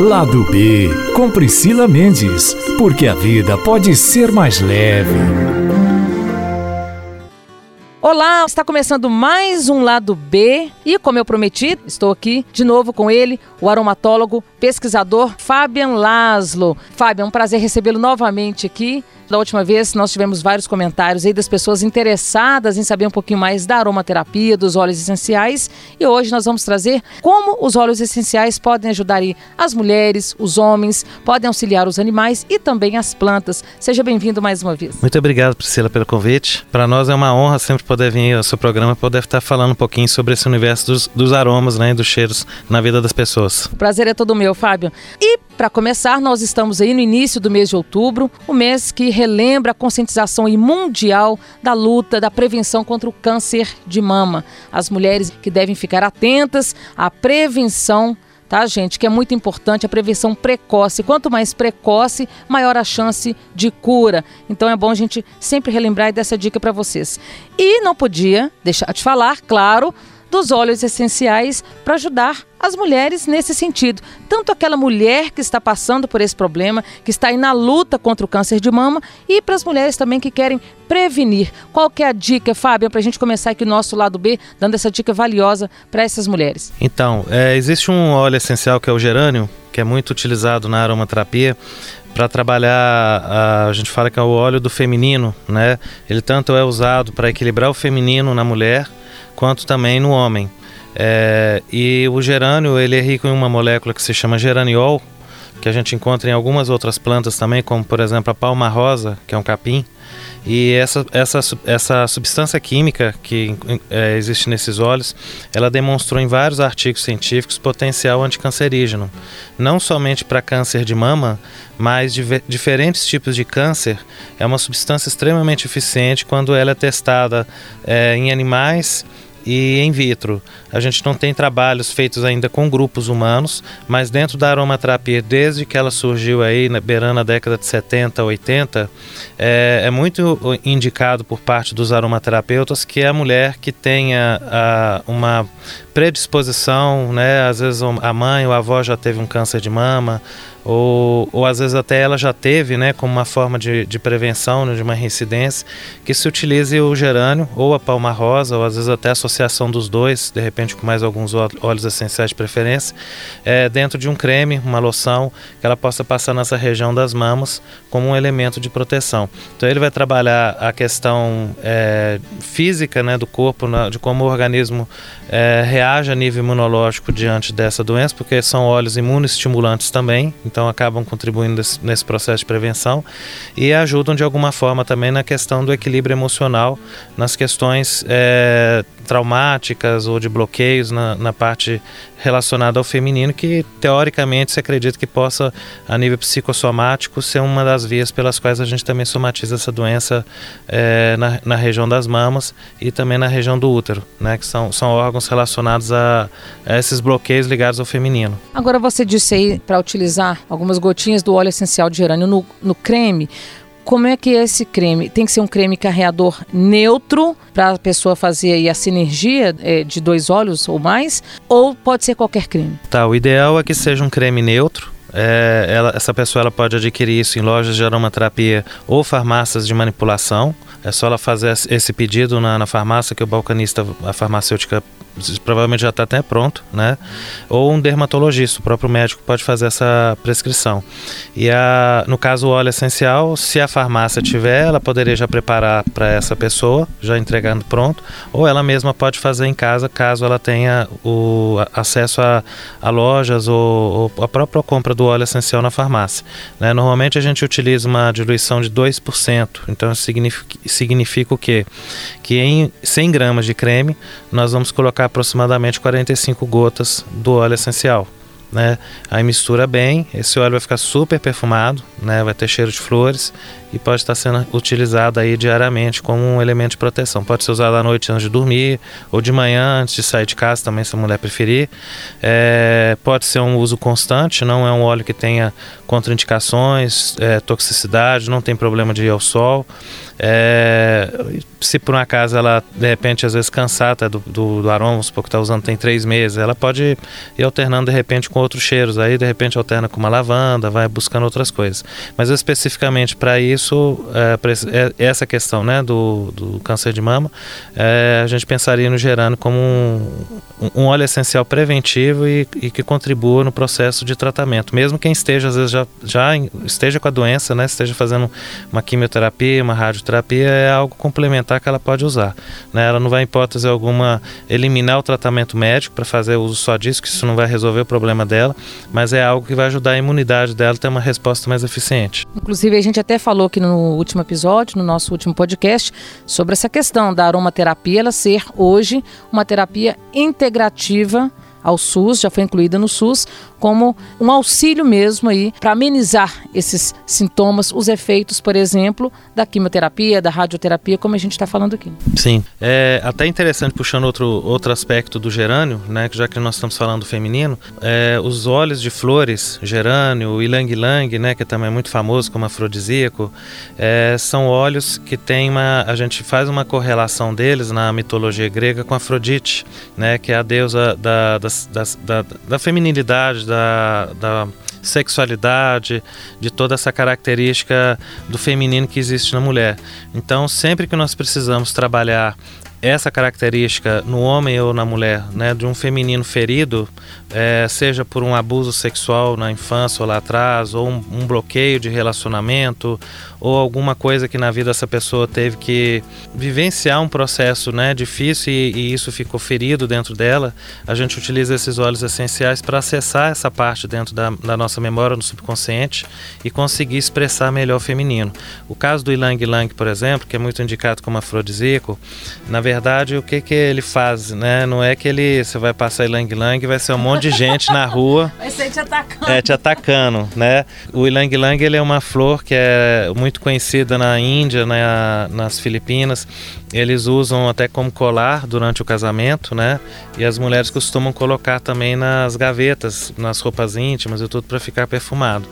Lado B, com Priscila Mendes, porque a vida pode ser mais leve. Olá, está começando mais um lado B e, como eu prometi, estou aqui de novo com ele, o aromatólogo, pesquisador Fabian Laszlo. Fabian, é um prazer recebê-lo novamente aqui. Da última vez nós tivemos vários comentários aí das pessoas interessadas em saber um pouquinho mais da aromaterapia, dos óleos essenciais. E hoje nós vamos trazer como os óleos essenciais podem ajudar aí as mulheres, os homens, podem auxiliar os animais e também as plantas. Seja bem-vindo mais uma vez. Muito obrigado, Priscila, pelo convite. Para nós é uma honra sempre poder vir ao seu programa e poder estar falando um pouquinho sobre esse universo dos, dos aromas né, e dos cheiros na vida das pessoas. O prazer é todo meu, Fábio. E para começar, nós estamos aí no início do mês de outubro, o mês que relembra a conscientização mundial da luta, da prevenção contra o câncer de mama. As mulheres que devem ficar atentas à prevenção tá, gente? Que é muito importante a prevenção precoce. Quanto mais precoce, maior a chance de cura. Então é bom a gente sempre relembrar dessa dica para vocês. E não podia deixar de falar, claro, dos óleos essenciais para ajudar as mulheres nesse sentido. Tanto aquela mulher que está passando por esse problema, que está aí na luta contra o câncer de mama, e para as mulheres também que querem prevenir. Qual que é a dica, Fábio, para a gente começar aqui o nosso lado B, dando essa dica valiosa para essas mulheres? Então, é, existe um óleo essencial que é o gerânio, que é muito utilizado na aromaterapia para trabalhar, a, a, gente fala que é o óleo do feminino, né? Ele tanto é usado para equilibrar o feminino na mulher, quanto também no homem. É, e o gerânio ele é rico em uma molécula que se chama geraniol, que a gente encontra em algumas outras plantas também, como por exemplo a palma rosa, que é um capim. E essa, essa, essa substância química que é, existe nesses óleos, ela demonstrou em vários artigos científicos potencial anticancerígeno. Não somente para câncer de mama, mas de diferentes tipos de câncer. É uma substância extremamente eficiente quando ela é testada é, em animais e in vitro. A gente não tem trabalhos feitos ainda com grupos humanos, mas dentro da aromaterapia, desde que ela surgiu aí, na, beirando a década de 70, 80, é, é muito indicado por parte dos aromaterapeutas que a mulher que tenha a, uma predisposição, né, às vezes a mãe ou a avó já teve um câncer de mama, ou, ou às vezes até ela já teve, né, como uma forma de, de prevenção né, de uma reincidência, que se utilize o gerânio ou a palma rosa, ou às vezes até a associação dos dois, de repente com mais alguns óleos essenciais de preferência, é, dentro de um creme, uma loção, que ela possa passar nessa região das mamas como um elemento de proteção. Então ele vai trabalhar a questão é, física né, do corpo, de como o organismo é, reage a nível imunológico diante dessa doença, porque são óleos imunoestimulantes também, então acabam contribuindo nesse processo de prevenção e ajudam de alguma forma também na questão do equilíbrio emocional, nas questões é, traumáticas ou de bloqueios na, na parte relacionada ao feminino, que teoricamente se acredita que possa, a nível psicossomático, ser uma das vias pelas quais a gente também somatiza essa doença é, na, na região das mamas e também na região do útero, né, que são, são órgãos relacionados a, a esses bloqueios ligados ao feminino. Agora você disse aí para utilizar algumas gotinhas do óleo essencial de gerânio no, no creme como é que é esse creme? Tem que ser um creme carreador neutro para a pessoa fazer a sinergia é, de dois óleos ou mais? Ou pode ser qualquer creme? Tá, o ideal é que seja um creme neutro. É, ela, essa pessoa ela pode adquirir isso em lojas de aromaterapia ou farmácias de manipulação. É só ela fazer esse pedido na, na farmácia que o balcanista, a farmacêutica provavelmente já está até pronto, né? Ou um dermatologista, o próprio médico pode fazer essa prescrição. E a, no caso o óleo essencial, se a farmácia tiver, ela poderia já preparar para essa pessoa, já entregando pronto, ou ela mesma pode fazer em casa, caso ela tenha o acesso a, a lojas ou, ou, a própria compra do óleo essencial na farmácia. Né? Normalmente a gente utiliza uma diluição de 2%, então significa, significa o quê? Que em 100 gramas de creme nós vamos colocar aproximadamente 45 gotas do óleo essencial. Né? Aí mistura bem, esse óleo vai ficar super perfumado, né? Vai ter cheiro de flores e pode estar sendo utilizado aí diariamente como um elemento de proteção. Pode ser usado à noite antes de dormir ou de manhã antes de sair de casa também, se a mulher preferir. É, pode ser um uso constante, não é um óleo que tenha contraindicações, é, toxicidade, não tem problema de ir ao sol. É, se por um acaso ela, de repente, às vezes cansada do, do, do aroma, vamos supor que está usando tem três meses, ela pode ir alternando de repente com outros cheiros. Aí, de repente, alterna com uma lavanda, vai buscando outras coisas. Mas especificamente para isso, é, pra é, essa questão né, do, do câncer de mama, é, a gente pensaria no gerando como um, um óleo essencial preventivo e, e, que contribua no processo de tratamento. Mesmo quem esteja, às vezes, já, já esteja com a doença, né, esteja fazendo uma quimioterapia, uma radioterapia, é algo complementar que ela pode usar. Né? Ela não vai, em hipótese alguma, eliminar o tratamento médico para fazer uso só disso, que isso não vai resolver o problema dela, mas é algo que vai ajudar a imunidade dela a ter uma resposta mais eficiente. Inclusive, a gente até falou aqui no último episódio, no nosso último podcast, sobre essa questão da aromaterapia ela ser hoje uma terapia integrativa ao SUS, já foi incluída no SUS, como um auxílio mesmo aí para amenizar esses sintomas, os efeitos, por exemplo, da quimioterapia, da radioterapia, como a gente está falando aqui. Sim, é até interessante puxando outro, outro aspecto do gerânio, né, já que nós estamos falando do feminino, é, os óleos de flores, gerânio, ilang ilang, né, que também é muito famoso como afrodisíaco, é, são óleos que tem uma, a gente faz uma correlação deles na mitologia grega com Afrodite, né, que é a deusa da, da, da, da feminilidade, da, da sexualidade, de toda essa característica do feminino que existe na mulher. Então, sempre que nós precisamos trabalhar essa característica no homem ou na mulher, né, de um feminino ferido, é, seja por um abuso sexual na infância ou lá atrás, ou um, um, bloqueio de relacionamento, ou alguma coisa que na vida essa pessoa teve que vivenciar um processo né, difícil e, e isso ficou ferido dentro dela, a gente utiliza esses óleos essenciais para acessar essa parte dentro da, da, nossa memória no subconsciente e conseguir expressar melhor o feminino. O caso do ilang ilang, por exemplo, que é muito indicado como afrodisíaco, na verdade o que, que ele faz? Né? Não é que ele você vai passar ilang ilang e vai ser um monte de gente na rua. Vai ser te atacando. É, te atacando, né? O ilang ilang ele é uma flor que é muito conhecida na Índia, na, nas Filipinas. Eles usam até como colar durante o casamento, né? E as mulheres costumam colocar também nas gavetas, nas roupas íntimas e tudo para ficar perfumado.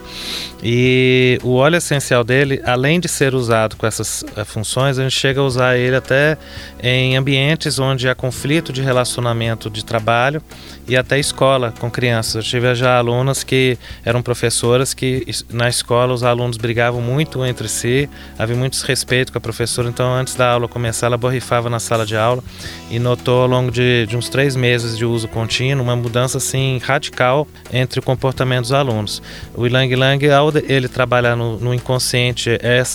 E o óleo essencial dele, além de ser usado com essas eh, funções, a gente chega a usar ele até em ambientes onde há conflito de relacionamento de trabalho e até escola com crianças. Eu tive já alunas que eram professoras que na escola os alunos brigavam muito entre si, havia muito desrespeito com a professora, então antes da aula começar ela borrifava na sala de aula e notou ao longo de, de uns três meses de uso contínuo uma mudança assim radical entre o comportamento dos alunos. O Ilang Lang, ao ele trabalhar no, no inconsciente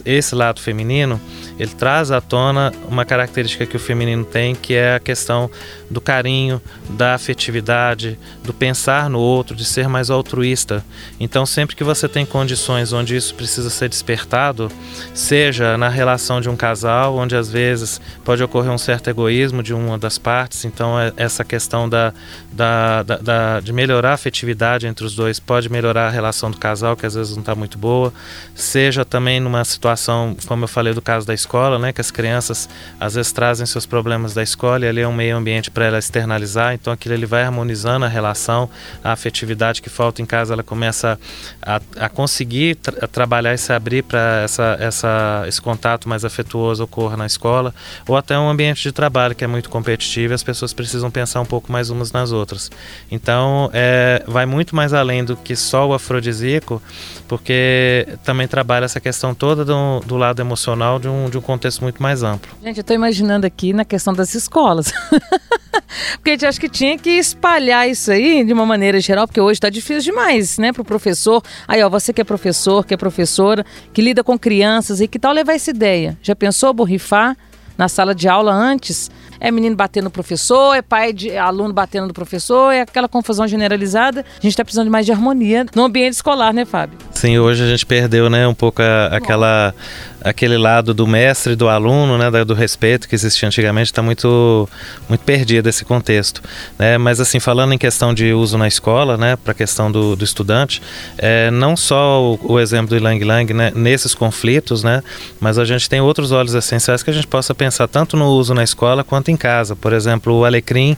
esse lado feminino, ele traz à tona uma característica que o feminino tem, que é a questão do carinho, da afetividade, do pensar no outro, de ser mais altruísta. Então, sempre que você tem condições onde isso precisa ser despertado, seja na relação de um casal, onde às vezes pode ocorrer um certo egoísmo de uma das partes, então é essa questão da, da, da, da de melhorar a afetividade entre os dois pode melhorar a relação do casal, que às vezes não está muito boa, seja também numa situação, como eu falei do caso da escola, né, que as crianças às vezes trazem seus problemas da escola e ali é um meio ambiente para ela externalizar, então aquilo ele vai harmonizando a relação, a afetividade que falta em casa, ela começa a, a conseguir tra trabalhar e se abrir para essa, essa, esse contato mais afetuoso ocorra na escola, ou até um ambiente de trabalho que é muito competitivo e as pessoas precisam pensar um pouco mais umas nas outras. Então, é, vai muito mais além do que só o afrodisíaco, porque também trabalha essa questão toda do, do lado emocional de um, de um contexto muito mais amplo. Gente, eu estou imaginando aqui na questão das escolas. porque a gente acha que tinha que espalhar isso aí de uma maneira geral, porque hoje está difícil demais, né, para o professor. Aí, ó, você que é professor, que é professora, que lida com crianças e que tal levar essa ideia? Já pensou borrifar na sala de aula antes? É menino batendo no professor, é pai de aluno batendo no professor, é aquela confusão generalizada. A gente está precisando de mais de harmonia no ambiente escolar, né, Fábio? Sim, hoje a gente perdeu, né, um pouco a, aquela aquele lado do mestre do aluno, né, do respeito que existia antigamente, está muito, muito perdido esse contexto. Né? Mas assim, falando em questão de uso na escola, né, para a questão do, do estudante, é, não só o, o, exemplo do Ilang Lang né, nesses conflitos, né, mas a gente tem outros óleos essenciais que a gente possa pensar tanto no uso na escola quanto em casa. Por exemplo, o alecrim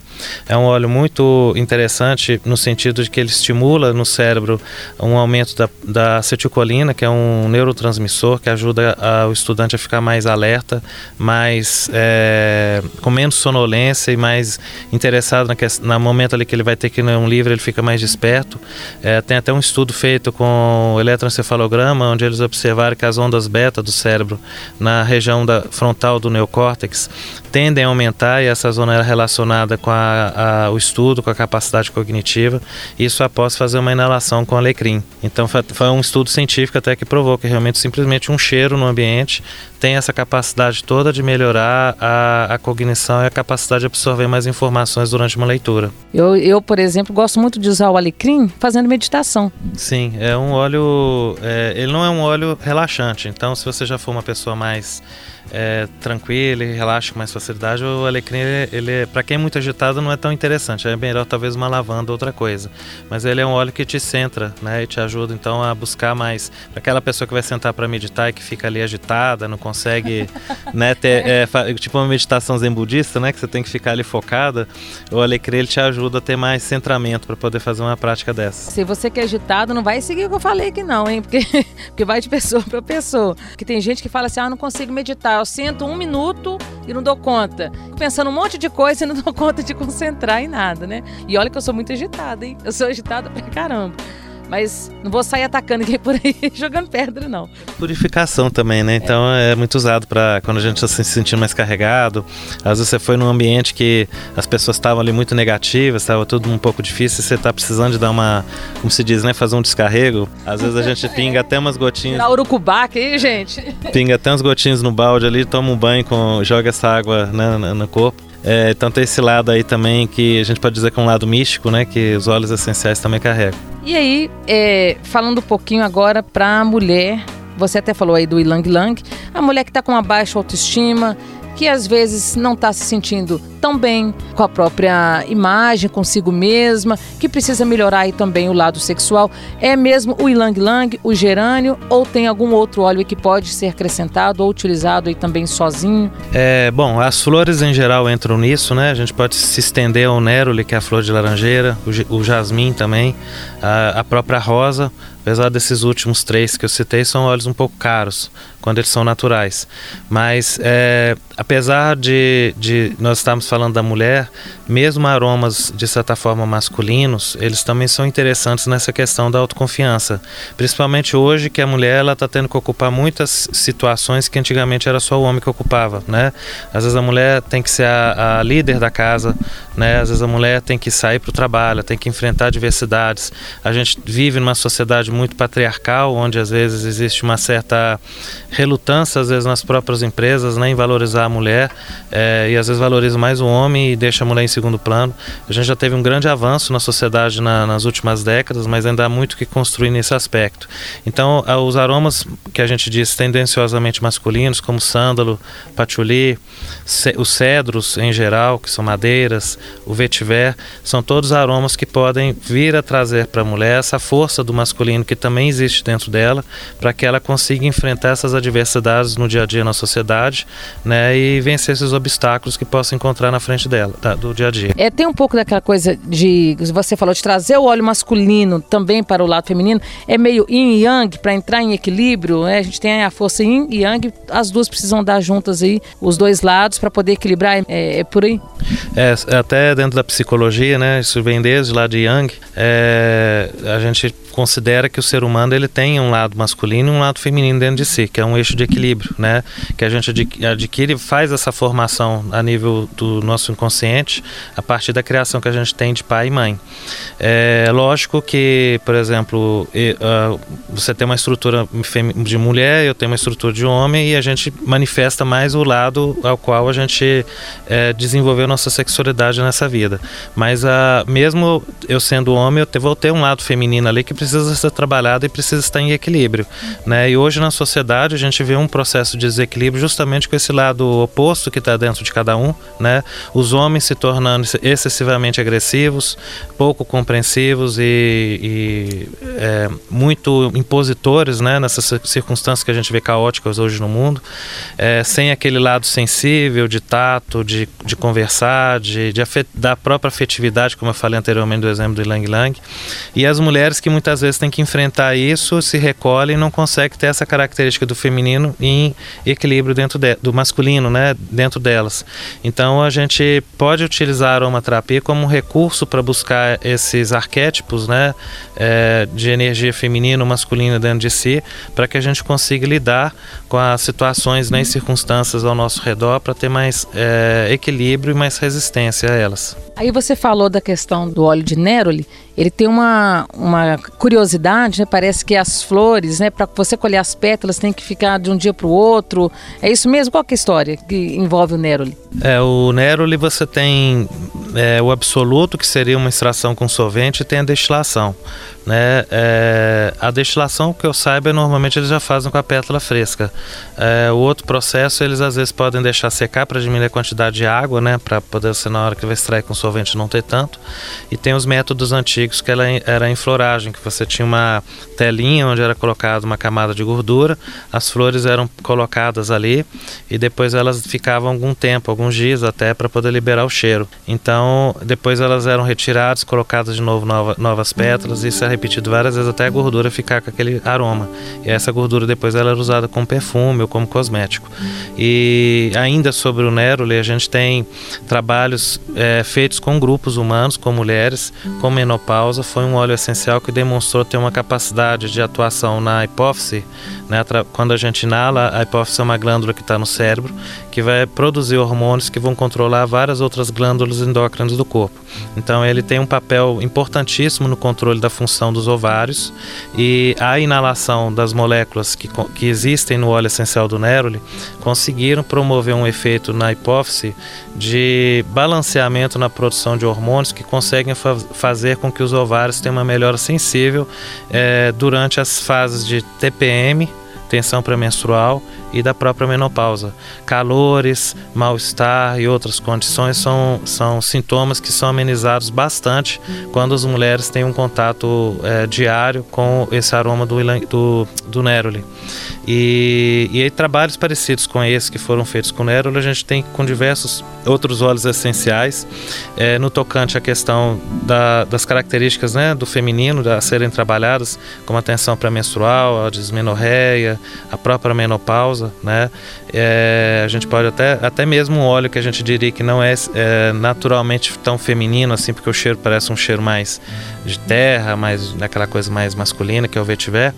é um óleo muito interessante no sentido de que ele estimula no cérebro um aumento da, da acetilcolina, que é um neurotransmissor que ajuda a o estudante a ficar mais alerta, mais é, com menos sonolência e mais interessado na, momento ali que ele vai ter que ler um livro, ele fica mais desperto. É, tem até um estudo feito com eletroencefalograma, onde eles observaram que as ondas beta do cérebro na região da frontal do neocórtex tendem a aumentar e essa zona era relacionada com a, a, o estudo, com a capacidade cognitiva. Isso após fazer uma inalação com alecrim. Então foi, um estudo científico até que provou que realmente simplesmente um cheiro no ambiente tem essa capacidade toda de melhorar a, a cognição e a capacidade de absorver mais informações durante uma leitura. Eu, eu, por exemplo, gosto muito de usar o alecrim fazendo meditação. Sim, é um óleo. É, ele não é um óleo relaxante. Então, se você já for uma pessoa mais é, tranquilo e relaxa com mais facilidade. O alecrim, ele, ele para quem é muito agitado, não é tão interessante. É melhor talvez uma lavanda ou outra coisa. Mas ele é um óleo que te centra, né? E te ajuda então a buscar mais. Para aquela pessoa que vai sentar para meditar e que fica ali agitada, não consegue, né? Ter, é, tipo uma meditação zen budista, né? Que você tem que ficar ali focada. O alecrim ele te ajuda a ter mais centramento para poder fazer uma prática dessa. Se você que é agitado, não vai seguir o que eu falei aqui não, hein? Porque, porque vai de pessoa para pessoa. Porque tem gente que fala assim, ah, não consigo meditar eu sento um minuto e não dou conta. Pensando um monte de coisa e não dou conta de concentrar em nada, né? E olha que eu sou muito agitada, hein? Eu sou agitada pra caramba. Mas não vou sair atacando ninguém por aí jogando pedra, não. Purificação também, né? Então é, é muito usado para quando a gente está se sentindo mais carregado. Às vezes você foi num ambiente que as pessoas estavam ali muito negativas, estava tudo um pouco difícil e você está precisando de dar uma, como se diz, né? Fazer um descarrego. Às vezes a gente pinga até umas gotinhas. Dá urucubaca aí, gente. Pinga até uns gotinhos no balde ali, toma um banho, com, joga essa água né, no corpo. É, tanto esse lado aí também que a gente pode dizer que é um lado místico, né? Que os óleos essenciais também carregam. E aí, é, falando um pouquinho agora para a mulher, você até falou aí do Ilang Lang, a mulher que está com uma baixa autoestima, que às vezes não está se sentindo tão bem com a própria imagem, consigo mesma, que precisa melhorar aí também o lado sexual. É mesmo o ilang lang, o gerânio ou tem algum outro óleo que pode ser acrescentado ou utilizado aí também sozinho? É, bom, as flores em geral entram nisso, né? A gente pode se estender ao néroli, que é a flor de laranjeira, o, o jasmim também, a, a própria rosa, apesar desses últimos três que eu citei, são óleos um pouco caros quando eles são naturais. Mas é, apesar de, de nós estarmos falando da mulher, mesmo aromas de certa forma masculinos, eles também são interessantes nessa questão da autoconfiança. Principalmente hoje que a mulher ela está tendo que ocupar muitas situações que antigamente era só o homem que ocupava, né? Às vezes a mulher tem que ser a, a líder da casa, né? Às vezes a mulher tem que sair para o trabalho, tem que enfrentar adversidades. A gente vive numa sociedade muito patriarcal, onde às vezes existe uma certa relutância, às vezes nas próprias empresas, né, em valorizar a mulher é, e às vezes valoriza mais o homem e deixa a mulher em segundo plano. A gente já teve um grande avanço na sociedade na, nas últimas décadas, mas ainda há muito que construir nesse aspecto. Então, os aromas que a gente diz tendenciosamente masculinos, como sândalo, patchouli, os cedros em geral, que são madeiras, o vetiver, são todos aromas que podem vir a trazer para a mulher essa força do masculino que também existe dentro dela, para que ela consiga enfrentar essas adversidades no dia a dia na sociedade, né, e vencer esses obstáculos que possa encontrar na frente dela, tá, do dia a dia. É, tem um pouco daquela coisa de, você falou, de trazer o óleo masculino também para o lado feminino, é meio yin e yang para entrar em equilíbrio, né? a gente tem a força yin e yang, as duas precisam dar juntas aí, os dois lados para poder equilibrar, é, é, por aí? É, até dentro da psicologia, né, isso vem desde lá de Yang, é, a gente considera que o ser humano ele tem um lado masculino e um lado feminino dentro de si, que é um eixo de equilíbrio, né? Que a gente adquire, faz essa formação a nível do nosso inconsciente a partir da criação que a gente tem de pai e mãe. É lógico que, por exemplo, você tem uma estrutura de mulher, eu tenho uma estrutura de homem e a gente manifesta mais o lado ao qual a gente é, desenvolveu nossa sexualidade nessa vida. Mas mesmo eu sendo homem, eu vou ter um lado feminino ali que precisa ser trabalhado e precisa estar em equilíbrio. Né? E hoje na sociedade a gente vê um processo de desequilíbrio justamente com esse lado oposto que está dentro de cada um, né? Os homens se tornando excessivamente agressivos, pouco compreensivos e, e é, muito impositores, né? Nessas circunstâncias que a gente vê caóticas hoje no mundo, é, sem aquele lado sensível, de tato, de, de conversar, de, de afet, da própria afetividade, como eu falei anteriormente do exemplo do Ilang Lang. E as mulheres que muitas vezes têm que enfrentar isso, se recolhem e não conseguem ter essa característica do feminino em equilíbrio dentro de, do masculino, né? Dentro delas. Então a gente pode utilizar a aromaterapia como um recurso para buscar esses arquétipos, né? É, de energia feminina ou masculina dentro de si, para que a gente consiga lidar com as situações né, e circunstâncias ao nosso redor para ter mais é, equilíbrio e mais resistência a elas. Aí você falou da questão do óleo de Neroli. Ele tem uma, uma curiosidade, né? Parece que as flores, né? Para você colher as pétalas, tem que ficar de um dia para o outro. É isso mesmo? Qual é a história que envolve o Neroli? É, o Neroli você tem é, o absoluto, que seria uma extração com solvente, e tem a destilação. Né? É, a destilação, que eu saiba, normalmente eles já fazem com a pétala fresca. É, o outro processo, eles às vezes podem deixar secar para diminuir a quantidade de água, né? Para poder ser na hora que vai extrair com solvente não ter tanto. E tem os métodos antigos que ela era em floragem, que você tinha uma telinha onde era colocada uma camada de gordura, as flores eram colocadas ali e depois elas ficavam algum tempo, alguns dias até, para poder liberar o cheiro. Então, depois elas eram retiradas, colocadas de novo nova, novas pétalas e isso é repetido várias vezes até a gordura ficar com aquele aroma. E essa gordura depois ela era usada como perfume ou como cosmético. E ainda sobre o Neroli, a gente tem trabalhos é, feitos com grupos humanos, com mulheres, com menopausa. Foi um óleo essencial que demonstrou ter uma capacidade de atuação na hipófise. Né? Quando a gente inala, a hipófise é uma glândula que está no cérebro, que vai produzir hormônios que vão controlar várias outras glândulas endócrinas do corpo. Então ele tem um papel importantíssimo no controle da função dos ovários e a inalação das moléculas que, que existem no óleo essencial do Neroli conseguiram promover um efeito na hipófise de balanceamento na produção de hormônios que conseguem fa fazer com que os ovários tenham uma melhora sensível é, durante as fases de TPM, tensão pré-menstrual e da própria menopausa. Calores, mal-estar e outras condições são, são sintomas que são amenizados bastante quando as mulheres têm um contato é, diário com esse aroma do, do, do Neroli. E, e aí, trabalhos parecidos com esse que foram feitos com Neroli, a gente tem com diversos outros óleos essenciais é, no tocante à questão da, das características né, do feminino a serem trabalhadas, como a tensão pré-menstrual, a dismenorreia, a própria menopausa, né? É, a gente pode até, até mesmo um óleo que a gente diria que não é, é, naturalmente tão feminino assim, porque o cheiro parece um cheiro mais de terra, mais daquela coisa mais masculina que é o vetiver.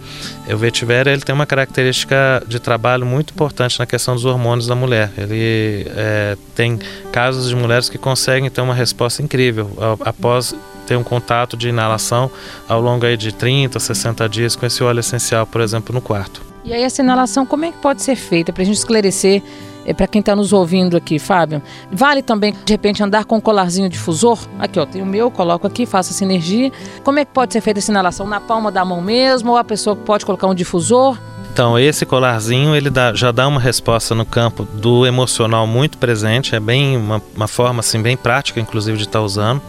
O vetiver ele tem uma característica de trabalho muito importante na questão dos hormônios da mulher. Ele é, tem casos de mulheres que conseguem ter uma resposta incrível após ter um contato de inalação ao longo aí de 30, 60 dias com esse óleo essencial, por exemplo, no quarto. E aí essa inalação, como é que pode ser feita? Para a gente esclarecer é, para quem está nos ouvindo aqui, Fábio. Vale também, de repente, andar com um colarzinho difusor? Aqui, ó, tem o meu, coloco aqui, faço essa energia. Como é que pode ser feita essa inalação? Na palma da mão mesmo? Ou a pessoa pode colocar um difusor? Então, esse colarzinho ele dá, já dá uma resposta no campo do emocional muito presente, é bem uma, uma forma assim bem prática, inclusive, de estar tá usando.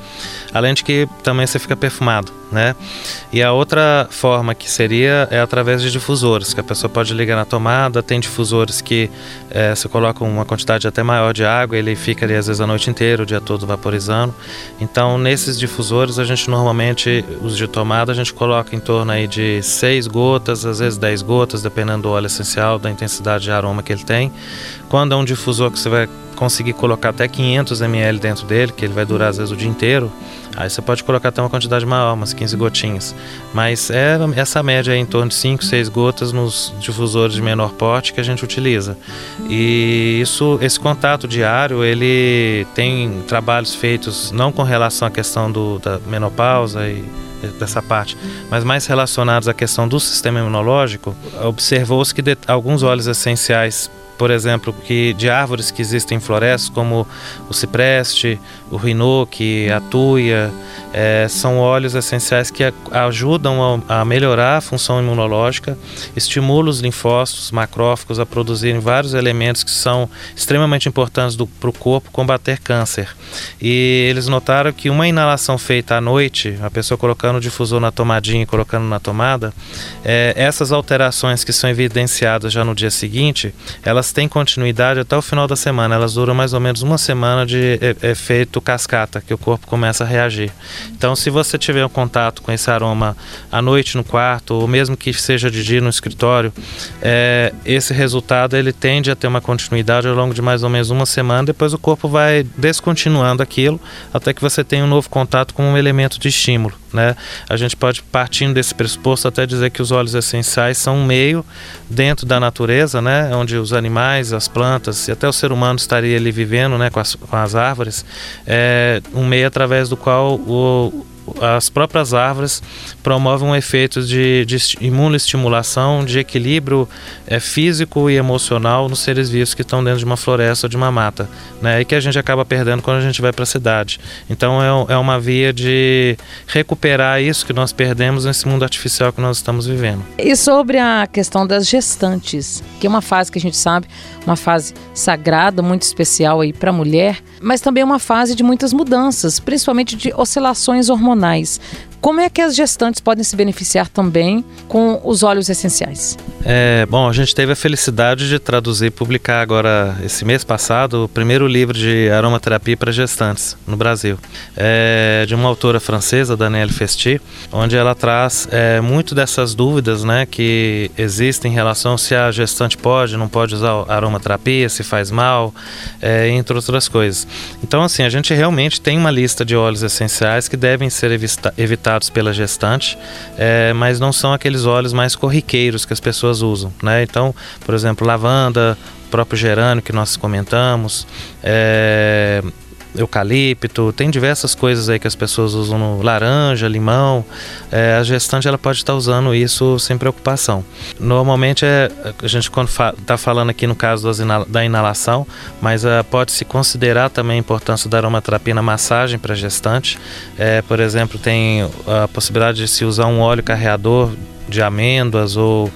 Além de que também você fica perfumado, né? E a outra forma que seria é através de difusores, que a pessoa pode ligar na tomada. Tem difusores que é, você coloca uma quantidade até maior de água, ele fica ali às vezes a noite inteira, o dia todo vaporizando. Então, nesses difusores, a gente normalmente, os de tomada, a gente coloca em torno aí de 6 gotas, às vezes 10 gotas, dependendo do óleo essencial, da intensidade de aroma que ele tem. Quando é um difusor que você vai conseguir colocar até 500 ml dentro dele, que ele vai durar às vezes o dia inteiro, aí você pode colocar até uma quantidade maior, umas 15 gotinhas. Mas é essa média é em torno de 5, 6 gotas nos difusores de menor porte que a gente utiliza. E isso, esse contato diário, ele tem trabalhos feitos não com relação à questão do, da menopausa e dessa parte, mas mais relacionados à questão do sistema imunológico, observou-se que alguns óleos essenciais por exemplo, que de árvores que existem em florestas, como o cipreste, o rinoque, a tuia, é, são óleos essenciais que ajudam a, a, melhorar a função imunológica, estimulam os linfócitos, macrófagos a produzirem vários elementos que são extremamente importantes para o corpo combater câncer. E eles notaram que uma inalação feita à noite, a pessoa colocando o difusor na tomadinha e colocando na tomada, é, essas alterações que são evidenciadas já no dia seguinte, elas têm continuidade até o final da semana. Elas duram mais ou menos uma semana de efeito cascata, que o corpo começa a reagir. Então, se você tiver um contato com esse aroma à noite no quarto, ou mesmo que seja de dia no escritório, é, esse resultado ele tende a ter uma continuidade ao longo de mais ou menos uma semana. Depois o corpo vai descontinuando aquilo até que você tenha um novo contato com um elemento de estímulo. Né? A gente pode, partindo desse pressuposto, até dizer que os óleos essenciais são um meio dentro da natureza, né? onde os animais, as plantas e até o ser humano estaria ali vivendo né? com, as, com as árvores, é um meio através do qual o, as próprias árvores promovem um efeito de, de imunoestimulação, de equilíbrio é, físico e emocional nos seres vivos que estão dentro de uma floresta ou de uma mata, né? E que a gente acaba perdendo quando a gente vai para a cidade. Então é, é uma via de recuperar isso que nós perdemos nesse mundo artificial que nós estamos vivendo. E sobre a questão das gestantes, que é uma fase que a gente sabe, uma fase sagrada, muito especial aí para a mulher, mas também uma fase de muitas mudanças, principalmente de oscilações hormonais hormonais. Como é que as gestantes podem se beneficiar também com os óleos essenciais? É, bom, a gente teve a felicidade de traduzir e publicar agora, esse mês passado, o primeiro livro de aromaterapia para gestantes no Brasil. É, de uma autora francesa, Danielle Festi, onde ela traz é, muito dessas dúvidas né, que existem em relação se a gestante pode, não pode usar aromaterapia, se faz mal, é, entre outras coisas. Então, assim, a gente realmente tem uma lista de óleos essenciais que devem ser evitados pela gestante, é, mas não são aqueles óleos mais corriqueiros que as pessoas usam, né? Então, por exemplo, lavanda, próprio gerânio que nós comentamos, é, eucalipto, tem diversas coisas aí que as pessoas usam no laranja, limão. É, a gestante ela pode estar usando isso sem preocupação. Normalmente é a gente quando está fa falando aqui no caso da inalação, mas uh, pode se considerar também a importância da aromaterapia na massagem para gestante. É, por exemplo, tem a possibilidade de se usar um óleo carreador de amêndoas ou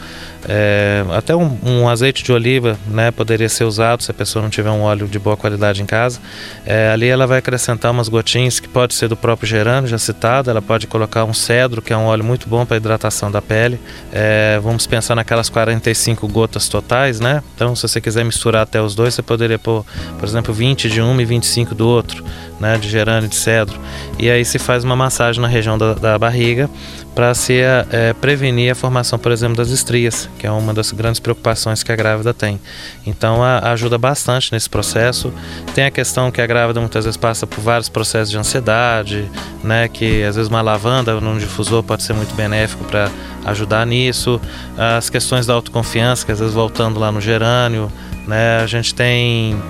é, até um, um, azeite de oliva né, poderia ser usado se a pessoa não tiver um óleo de boa qualidade em casa. É, ali ela vai acrescentar umas gotinhas que pode ser do próprio gerânio, já citado. Ela pode colocar um cedro, que é um óleo muito bom para hidratação da pele. É, vamos pensar naquelas 45 gotas totais, né? Então, se você quiser misturar até os dois, você poderia pôr, por exemplo, 20 de um e 25 do outro, né, de gerânio e de cedro. E aí se faz uma massagem na região da, da barriga para se é, prevenir a formação, por exemplo, das estrias, que é uma das grandes preocupações que a grávida tem. Então a, ajuda bastante nesse processo. Tem a questão que a grávida muitas vezes passa por vários processos de ansiedade, né, que às vezes uma lavanda num difusor pode ser muito benéfico para ajudar nisso. As questões da autoconfiança, que às vezes voltando lá no gerânio, né, a gente tem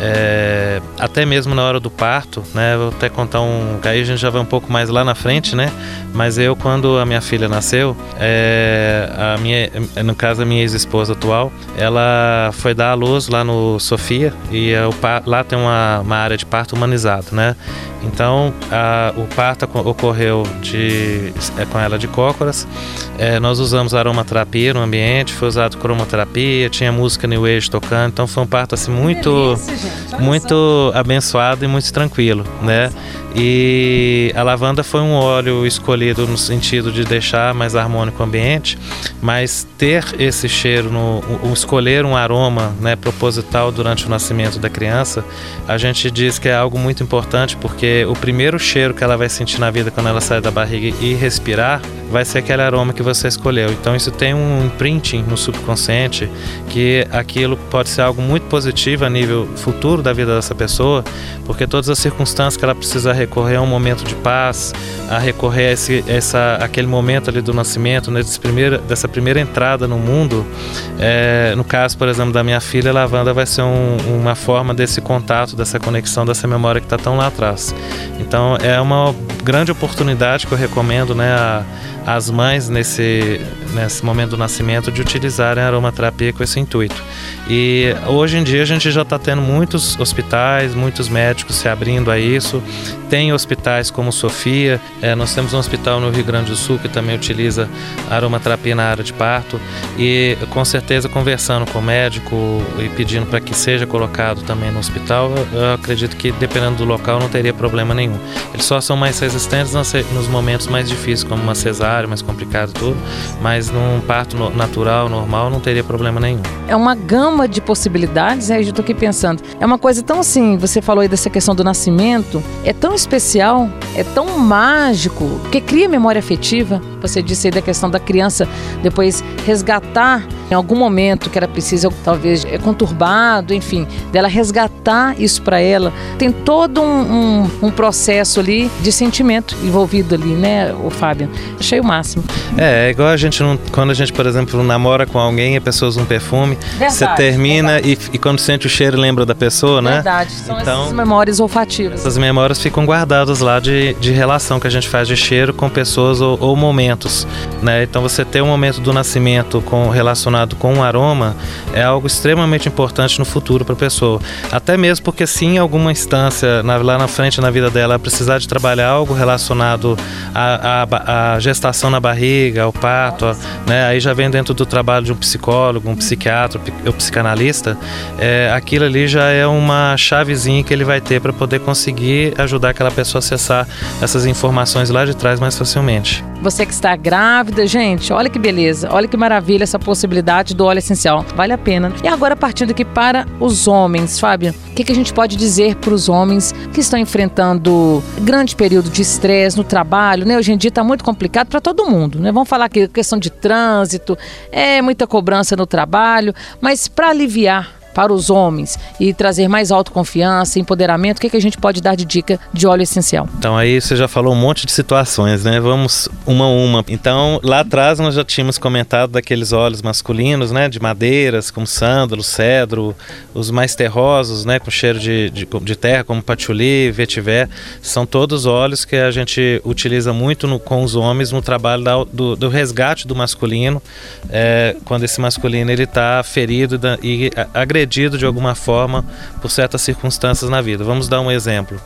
é, até mesmo na hora do parto, né? Vou até contar um. Aí a gente já vai um pouco mais lá na frente, né? Mas eu, quando a minha filha nasceu, é, a minha, no caso a minha ex-esposa atual, ela foi dar à luz lá no Sofia e é o, lá tem uma, uma área de parto humanizado, né? Então a, o parto ocorreu de, é, com ela de cócoras. É, nós usamos aromaterapia no ambiente, foi usado cromoterapia, tinha música New Age tocando, então foi um parto assim muito, delícia, muito abençoado e muito tranquilo, né? E a lavanda foi um óleo escolhido no sentido de deixar mais harmônico o ambiente, mas ter esse cheiro, no, escolher um aroma né, proposital durante o nascimento da criança, a gente diz que é algo muito importante porque o primeiro cheiro que ela vai sentir na vida quando ela sai da barriga e respirar vai ser aquele aroma que você escolheu. Então isso tem um imprinting no subconsciente que aquilo pode ser algo muito positivo a nível futuro da vida dessa pessoa, porque todas as circunstâncias que ela precisa recorrer a um momento de paz, a recorrer a esse, essa, aquele momento ali do nascimento, né, primeiro, dessa primeira entrada no mundo, é, no caso, por exemplo, da minha filha, Lavanda vai ser um, uma forma desse contato, dessa conexão, dessa memória que está tão lá atrás. Então é uma grande oportunidade que eu recomendo né, a, as mães nesse, nesse momento do nascimento de utilizarem a aromaterapia com esse intuito. E hoje em dia a gente já está tendo muitos hospitais, muitos médicos se abrindo a isso. Tem hospitais como Sofia, é, nós temos um hospital no Rio Grande do Sul que também utiliza aromaterapia na área de parto. E com certeza conversando com o médico e pedindo para que seja colocado também no hospital, eu acredito que dependendo do local não teria problema nenhum. Eles só são mais resistentes nos momentos mais difíceis, como uma cesárea, mais complicado tudo, mas num parto natural, normal, não teria problema nenhum. É uma gama de possibilidades, né? Eu estou aqui pensando. É uma coisa tão assim, você falou aí dessa questão do nascimento, é tão especial, é tão mágico, que cria memória afetiva. Você disse aí da questão da criança depois resgatar em algum momento que era preciso, talvez é conturbado, enfim, dela resgatar isso para ela. Tem todo um, um, um, processo ali de sentimento envolvido ali, né, o Fábio? Achei o máximo. É, é igual a gente não, quando a gente, por exemplo, namora com alguém e a pessoa usa um perfume, verdade, você termina e, e, quando sente o cheiro lembra da pessoa, né? Verdade, são então, essas memórias olfativas. Essas memórias ficam guardadas lá de, de relação que a gente faz de cheiro com pessoas ou, ou momentos, né? Então você ter um momento do nascimento com relacionado com um aroma é algo extremamente importante no futuro para a pessoa. Até mesmo porque se em alguma instância na, lá na frente na vida dela precisar de trabalhar algo relacionado à, gestação na barriga, ao parto, né, aí já vem dentro do trabalho de um psicólogo, um psiquiatra, um psicanalista, é, aquilo ali já é uma chavezinha que ele vai ter para poder conseguir ajudar aquela pessoa a acessar essas informações lá de trás mais facilmente. Você que está grávida, gente, olha que beleza, olha que maravilha essa possibilidade do óleo essencial. Vale a pena. E agora, partindo aqui para os homens, Fábio, o que, que a gente pode dizer para os homens que estão enfrentando grande período de estresse no trabalho, né? Hoje em dia está muito complicado para todo mundo, né? Vamos falar aqui questão de trânsito, é muita cobrança no trabalho, mas para aliviar para os homens e trazer mais autoconfiança, empoderamento, o que, que a gente pode dar de dica de óleo essencial? Então aí você já falou um monte de situações, né? Vamos uma a uma. Então lá atrás nós já tínhamos comentado daqueles óleos masculinos, né? De madeiras, como sândalo, cedro, os mais terrosos, né? Com cheiro de, de, de terra, como patchouli, vetiver. São todos óleos que a gente utiliza muito no, com os homens no trabalho da, do, do, resgate do masculino, é, quando esse masculino ele está ferido e agredido agredido de alguma forma por certas circunstâncias na vida. Vamos dar um exemplo.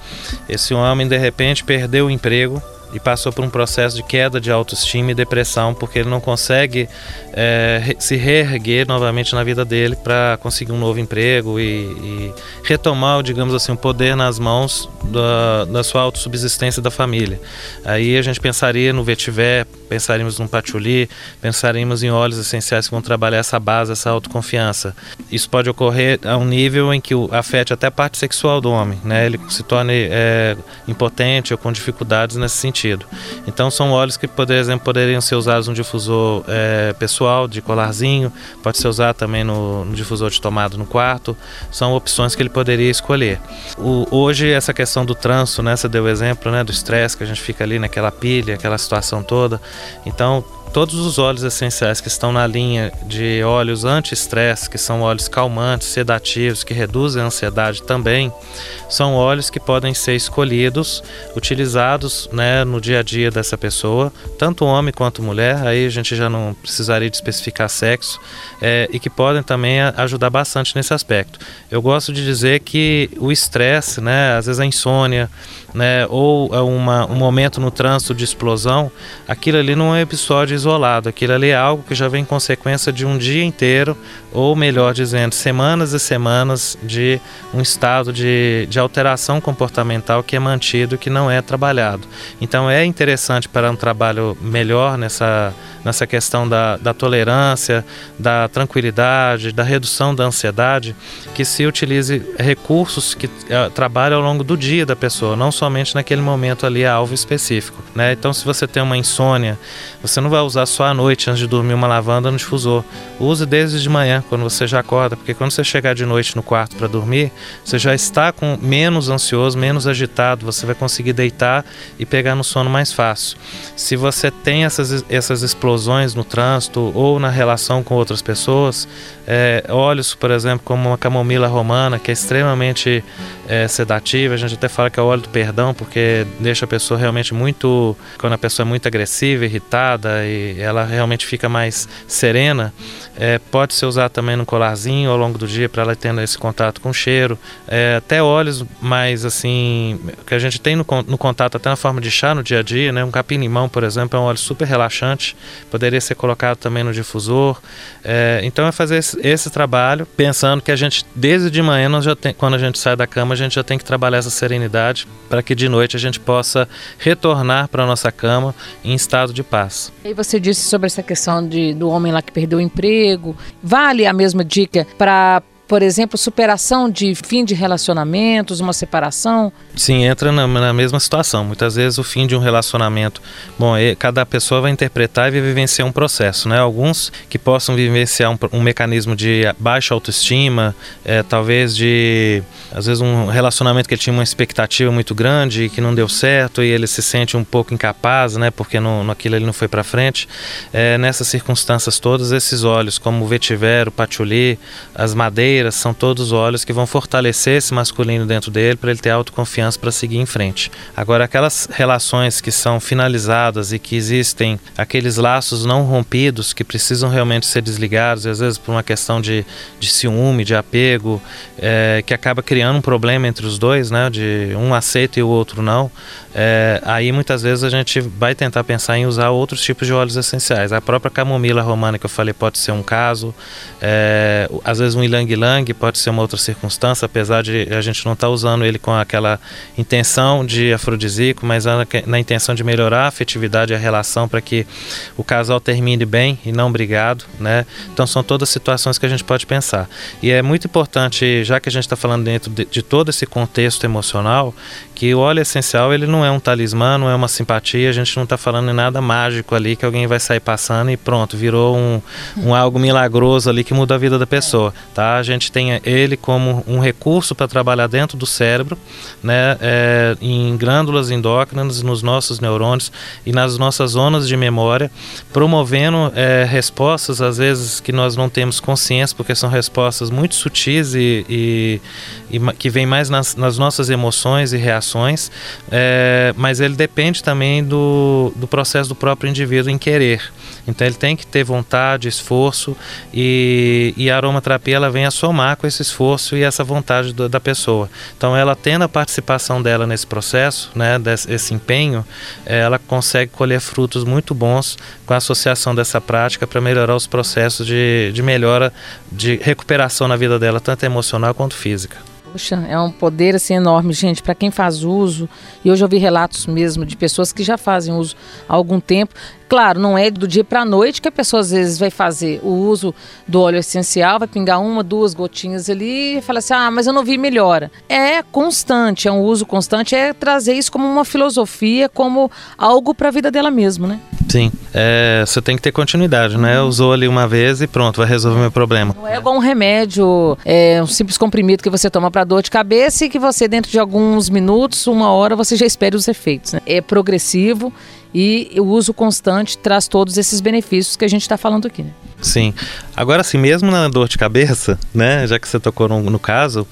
Esse homem de repente perdeu o emprego e passou por um processo de queda de autoestima e depressão porque ele não consegue é, se reerguer novamente na vida dele para conseguir um novo emprego e, e, retomar, digamos assim, o poder nas mãos da, da sua autossubsistência da família. Aí a gente pensaria no vetiver, pensaríamos no patchouli, pensaríamos em óleos essenciais que vão trabalhar essa base, essa autoconfiança. Isso pode ocorrer a um nível em que afete até a parte sexual do homem, né? Ele se torne é, impotente ou com dificuldades nesse sentido sentido. Então são óleos que, por exemplo, poderiam ser usados no difusor é, pessoal de colarzinho, pode ser usado também no, no, difusor de tomada no quarto. São opções que ele poderia escolher. O, hoje essa questão do trânsito, né, você deu o exemplo, né, do estresse que a gente fica ali naquela pilha, aquela situação toda. Então todos os óleos essenciais que estão na linha de óleos anti-estresse, que são óleos calmantes, sedativos, que reduzem a ansiedade também, são óleos que podem ser escolhidos, utilizados né, no dia a dia dessa pessoa, tanto homem quanto mulher, aí a gente já não precisaria de especificar sexo, é, e que podem também ajudar bastante nesse aspecto. Eu gosto de dizer que o estresse, né, às vezes a insônia, né, ou uma, um momento no trânsito de explosão, aquilo ali não é um episódio isolado. Aquilo ali é algo que já vem em consequência de um dia inteiro, ou melhor dizendo, semanas e semanas de um estado de, de alteração comportamental que é mantido, que não é trabalhado. Então é interessante para um trabalho melhor nessa nessa questão da, da tolerância, da tranquilidade, da redução da ansiedade, que se utilize recursos que uh, trabalham ao longo do dia da pessoa, não somente naquele momento ali alvo específico. Né? Então, se você tem uma insônia, você não vai usar só à noite antes de dormir uma lavanda no difusor. Use desde de manhã, quando você já acorda, porque quando você chegar de noite no quarto para dormir, você já está com menos ansioso, menos agitado, você vai conseguir deitar e pegar no sono mais fácil. Se você tem essas, essas explosões, explosões no trânsito ou na relação com outras pessoas. É, óleos, por exemplo, como uma camomila romana, que é extremamente é, sedativa. A gente até fala que é o óleo do perdão, porque deixa a pessoa realmente muito. Quando a pessoa é muito agressiva, irritada e ela realmente fica mais serena, é, pode ser usado também no colarzinho ao longo do dia para ela tendo esse contato com o cheiro. É, até óleos mais assim, que a gente tem no, no contato até na forma de chá no dia a dia, né? Um capim-limão, por exemplo, é um óleo super relaxante, poderia ser colocado também no difusor. É, então é fazer esse, esse, trabalho pensando que a gente, desde de manhã, nós já tem, quando a gente sai da cama, a gente já tem que trabalhar essa serenidade para que de noite a gente possa retornar para a nossa cama em estado de paz. E você disse sobre essa questão de, do homem lá que perdeu o emprego. Vale a mesma dica para por exemplo, superação de fim de relacionamentos, uma separação? Sim, entra na, na, mesma situação. Muitas vezes o fim de um relacionamento, bom, cada pessoa vai interpretar e vai vivenciar um processo, né? Alguns que possam vivenciar um, um mecanismo de baixa autoestima, é, talvez de, às vezes um relacionamento que ele tinha uma expectativa muito grande e que não deu certo e ele se sente um pouco incapaz, né? Porque no, naquilo ele não foi para frente. É, nessas circunstâncias todas, esses olhos, como o vetiver, o patchouli, as madeiras são todos óleos que vão fortalecer esse masculino dentro dele para ele ter autoconfiança para seguir em frente. Agora, aquelas relações que são finalizadas e que existem aqueles laços não rompidos que precisam realmente ser desligados, às vezes por uma questão de, de ciúme, de apego, é, que acaba criando um problema entre os dois, né, de um aceita e o outro não, é, aí muitas vezes a gente vai tentar pensar em usar outros tipos de óleos essenciais. A própria camomila romana que eu falei pode ser um caso, é, às vezes um ilang pode ser uma outra circunstância, apesar de a gente não estar tá usando ele com aquela intenção de afrodisíaco, mas na intenção de melhorar a afetividade e a relação para que o casal termine bem e não brigado, né? Então são todas situações que a gente pode pensar. E é muito importante, já que a gente está falando dentro de, de todo esse contexto emocional, que o óleo essencial ele não é um talismã, não é uma simpatia, a gente não está falando em nada mágico ali que alguém vai sair passando e pronto, virou um, um algo milagroso ali que muda a vida da pessoa, tá? A gente tem ele como um recurso para trabalhar dentro do cérebro, né, é, em glândulas endócrinas, nos nossos neurônios e nas nossas zonas de memória, promovendo é, respostas às vezes que nós não temos consciência, porque são respostas muito sutis e, e, e que vêm mais nas, nas nossas emoções e reações. É, mas ele depende também do, do processo do próprio indivíduo em querer. Então ele tem que ter vontade, esforço e, e a aromaterapia ela vem a somar com esse esforço e essa vontade do, da pessoa. Então ela tendo a participação dela nesse processo, né, desse esse empenho, ela consegue colher frutos muito bons com a associação dessa prática para melhorar os processos de, de melhora, de recuperação na vida dela, tanto emocional quanto física. Poxa, é um poder assim enorme, gente, para quem faz uso. E hoje eu vi relatos mesmo de pessoas que já fazem uso há algum tempo. Claro, não é do dia para a noite que a pessoa às vezes vai fazer o uso do óleo essencial, vai pingar uma, duas gotinhas ali e fala assim: ah, mas eu não vi melhora. É constante, é um uso constante, é trazer isso como uma filosofia, como algo para a vida dela mesmo, né? Sim, é, você tem que ter continuidade, né? Usou ali uma vez e pronto, vai resolver o meu problema. Não é igual um remédio, é um simples comprimido que você toma para dor de cabeça e que você, dentro de alguns minutos, uma hora, você já espere os efeitos. Né? É progressivo e o uso constante traz todos esses benefícios que a gente está falando aqui. Né? Sim. Agora, assim, mesmo na dor de cabeça, né, já que você tocou no, no caso,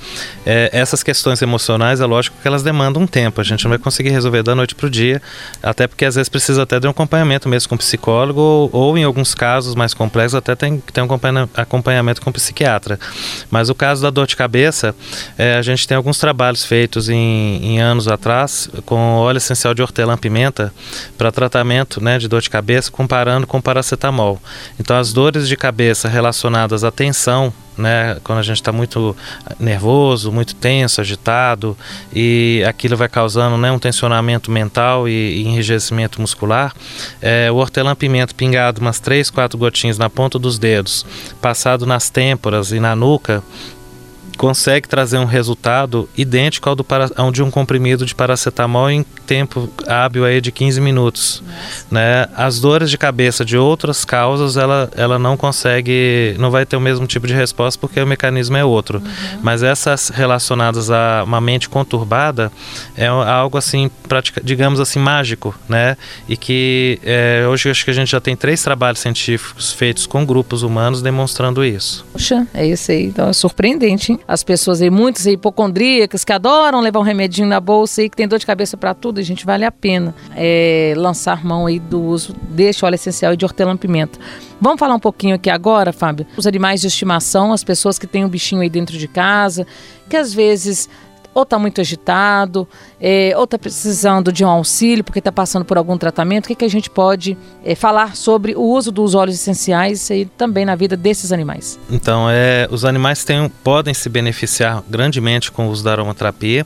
é, essas questões emocionais, é lógico que elas demandam um tempo. A gente não vai conseguir resolver da noite para o dia, até porque às vezes precisa até de um acompanhamento mesmo com psicólogo, ou, ou em alguns casos mais complexos, até tem que ter um acompanhamento com psiquiatra. Mas o caso da dor de cabeça, é, a gente tem alguns trabalhos feitos em, em anos atrás com óleo essencial de hortelã-pimenta para tratamento né, de dor de cabeça, comparando com paracetamol. Então, as dores dores de cabeça relacionadas à tensão, né, quando a gente está muito nervoso, muito tenso, agitado, e aquilo vai causando né, um tensionamento mental e, e enrijecimento muscular, é, o hortelã-pimenta pingado umas 3, 4 gotinhas na ponta dos dedos, passado nas têmporas e na nuca, consegue trazer um resultado idêntico ao, do para, ao de um comprimido de paracetamol em tempo hábil aí de 15 minutos. Né? As dores de cabeça de outras causas, ela, ela não consegue, não vai ter o mesmo tipo de resposta porque o mecanismo é outro. Uhum. Mas essas relacionadas a uma mente conturbada é algo assim, pratica, digamos assim, mágico, né? E que é, hoje acho que a gente já tem três trabalhos científicos feitos com grupos humanos demonstrando isso. Puxa, é isso aí, então é surpreendente, hein? As pessoas aí, muitas hipocondríacas que adoram levar um remedinho na bolsa e que tem dor de cabeça para tudo, a gente vale a pena é, lançar mão aí do uso deste óleo essencial e de hortelã-pimenta. Vamos falar um pouquinho aqui agora, Fábio, os animais de estimação, as pessoas que têm um bichinho aí dentro de casa, que às vezes ou está muito agitado, é, ou está precisando de um auxílio porque está passando por algum tratamento, o que, que a gente pode é, falar sobre o uso dos óleos essenciais e também na vida desses animais? Então, é, os animais têm, podem se beneficiar grandemente com o uso da aromaterapia,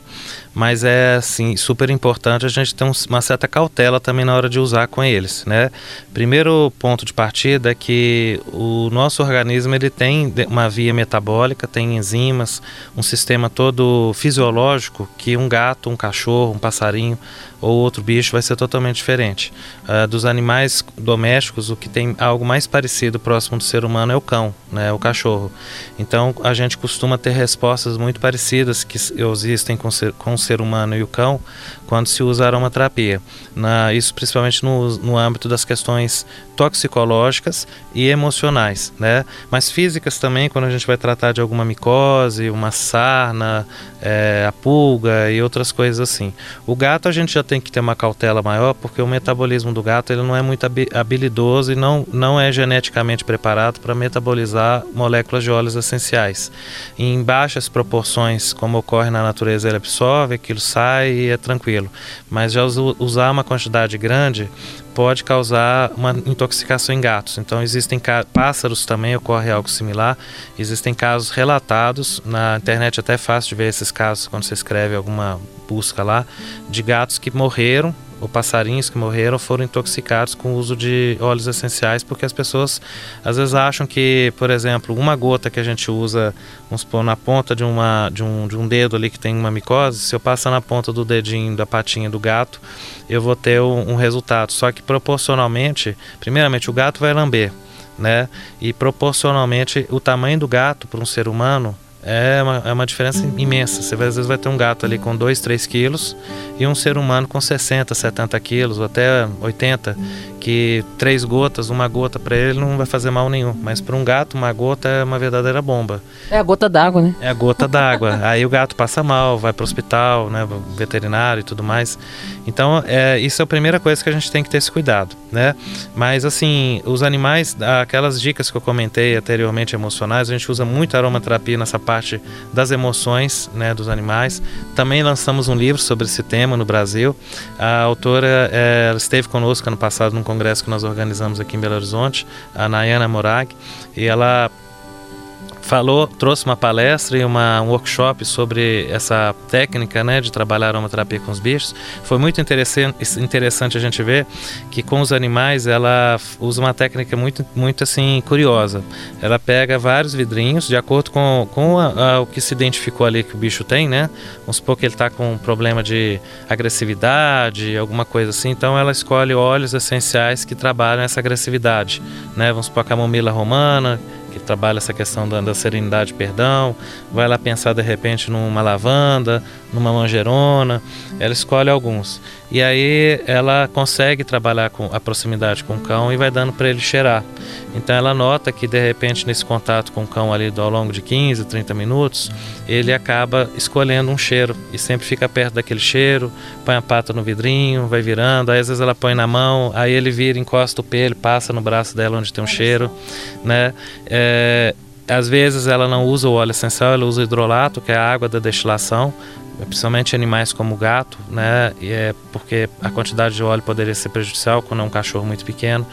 mas é assim super importante a gente ter uma certa cautela também na hora de usar com eles, né? Primeiro ponto de partida é que o nosso organismo ele tem uma via metabólica, tem enzimas, um sistema todo fisiológico que um gato, um cachorro, um passarinho ou outro bicho vai ser totalmente diferente. Uh, dos animais domésticos, o que tem algo mais parecido próximo do ser humano é o cão, né, o cachorro. Então a gente costuma ter respostas muito parecidas que existem com, ser, com o ser humano e o cão quando se usa aromaterapia. Na, isso principalmente no, no âmbito das questões toxicológicas e emocionais, né? Mas físicas também, quando a gente vai tratar de alguma micose, uma sarna, é, a pulga e outras coisas assim. O gato a gente já tem que ter uma cautela maior porque o metabolismo do gato ele não é muito habilidoso e não, não é geneticamente preparado para metabolizar moléculas de óleos essenciais. Em baixas proporções, como ocorre na natureza, ele absorve, aquilo sai e é tranquilo. Mas já usar uma quantidade grande pode causar uma intoxicação em gatos. Então existem pássaros também ocorre algo similar. Existem casos relatados na internet até é fácil de ver esses casos quando você escreve alguma busca lá de gatos que morreram ou passarinhos que morreram foram intoxicados com o uso de óleos essenciais, porque as pessoas às vezes acham que, por exemplo, uma gota que a gente usa, vamos supor, na ponta de, uma, de, um, de um dedo ali que tem uma micose, se eu passar na ponta do dedinho da patinha do gato, eu vou ter um, um resultado. Só que proporcionalmente, primeiramente, o gato vai lamber, né? E proporcionalmente, o tamanho do gato para um ser humano é uma, é uma diferença imensa. Você vai, às vezes vai ter um gato ali com 2, 3 quilos e um ser humano com 60, 70 quilos ou até 80 que três gotas, uma gota para ele não vai fazer mal nenhum, mas para um gato uma gota é uma verdadeira bomba. É a gota d'água, né? É a gota d'água. Aí o gato passa mal, vai para o hospital, né, veterinário e tudo mais. Então, é, isso é a primeira coisa que a gente tem que ter esse cuidado, né? Mas assim, os animais, aquelas dicas que eu comentei anteriormente emocionais, a gente usa muito aromaterapia nessa parte das emoções, né, dos animais. Também lançamos um livro sobre esse tema no Brasil. A autora é, esteve conosco ano passado num congresso que nós organizamos aqui em Belo Horizonte, a Nayana Morag, e ela falou, trouxe uma palestra e uma, um workshop sobre essa técnica né, de trabalhar aromaterapia com os bichos. Foi muito interessante, interessante a gente ver que com os animais ela usa uma técnica muito, muito assim curiosa. Ela pega vários vidrinhos de acordo com, com a, a, o que se identificou ali que o bicho tem, né? Vamos supor que ele está com um problema de agressividade, alguma coisa assim. Então ela escolhe óleos essenciais que trabalham essa agressividade, né? Vamos supor a camomila romana que trabalha essa questão da, da serenidade perdão, vai lá pensar de repente numa lavanda, numa manjerona, ela escolhe alguns. E aí ela consegue trabalhar com a proximidade com o cão e vai dando para ele cheirar. Então ela nota que de repente nesse contato com o cão ali ao longo de 15, 30 minutos, ele acaba escolhendo um cheiro e sempre fica perto daquele cheiro, põe a pata no vidrinho, vai virando, aí às vezes ela põe na mão, aí ele vira, encosta o pelo, passa no braço dela onde tem um cheiro, né? É, às vezes ela não usa o óleo essencial, ela usa o hidrolato, que é a água da destilação, principalmente animais como o gato, né? E é porque a quantidade de óleo poderia ser prejudicial quando é um cachorro muito pequeno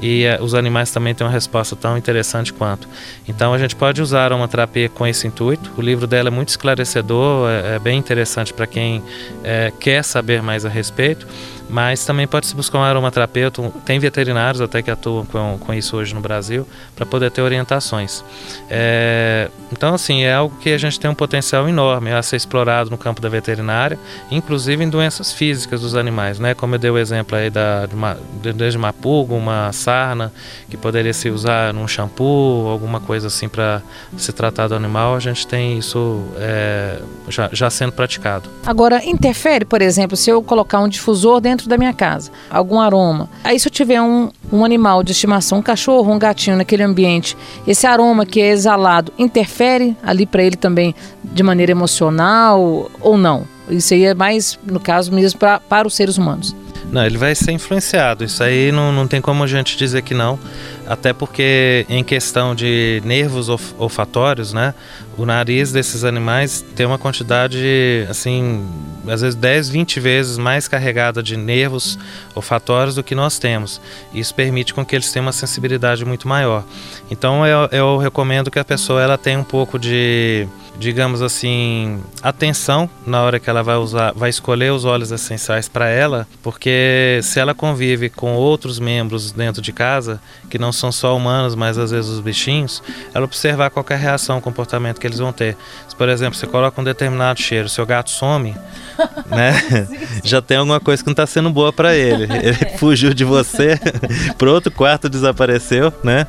e é, os animais também têm uma resposta tão interessante quanto. Então a gente pode usar uma terapia com esse intuito. O livro dela é muito esclarecedor, é, é bem interessante para quem é, quer saber mais a respeito. Mas também pode se buscar um aromaterapeuta, tem veterinários até que atuam com, com isso hoje no Brasil, para poder ter orientações. É, então, assim, é algo que a gente tem um potencial enorme a ser explorado no campo da veterinária, inclusive em doenças físicas dos animais, né? Como eu dei o exemplo aí da, de uma, desde uma pulga, uma sarna, que poderia se usar num shampoo, alguma coisa assim para se tratar do animal, a gente tem isso é, já, já sendo praticado. Agora, interfere, por exemplo, se eu colocar um difusor dentro da minha casa, algum aroma, aí se eu tiver um, um animal de estimação, um cachorro, um gatinho naquele ambiente, esse aroma que é exalado interfere ali para ele também de maneira emocional ou não? Isso aí é mais, no caso mesmo, pra, para os seres humanos. Não, ele vai ser influenciado. Isso aí não, não tem como a gente dizer que não. Até porque, em questão de nervos olfatórios, né? O nariz desses animais tem uma quantidade, assim, às vezes 10, 20 vezes mais carregada de nervos olfatórios do que nós temos. Isso permite com que eles tenham uma sensibilidade muito maior. Então, eu, eu recomendo que a pessoa ela tenha um pouco de digamos assim, atenção na hora que ela vai usar, vai escolher os óleos essenciais para ela, porque se ela convive com outros membros dentro de casa, que não são só humanos, mas às vezes os bichinhos, ela observar qualquer reação, comportamento que eles vão ter. Se, por exemplo, você coloca um determinado cheiro, seu gato some, né? Já tem alguma coisa que não está sendo boa para ele. Ele fugiu de você, para outro quarto desapareceu, né?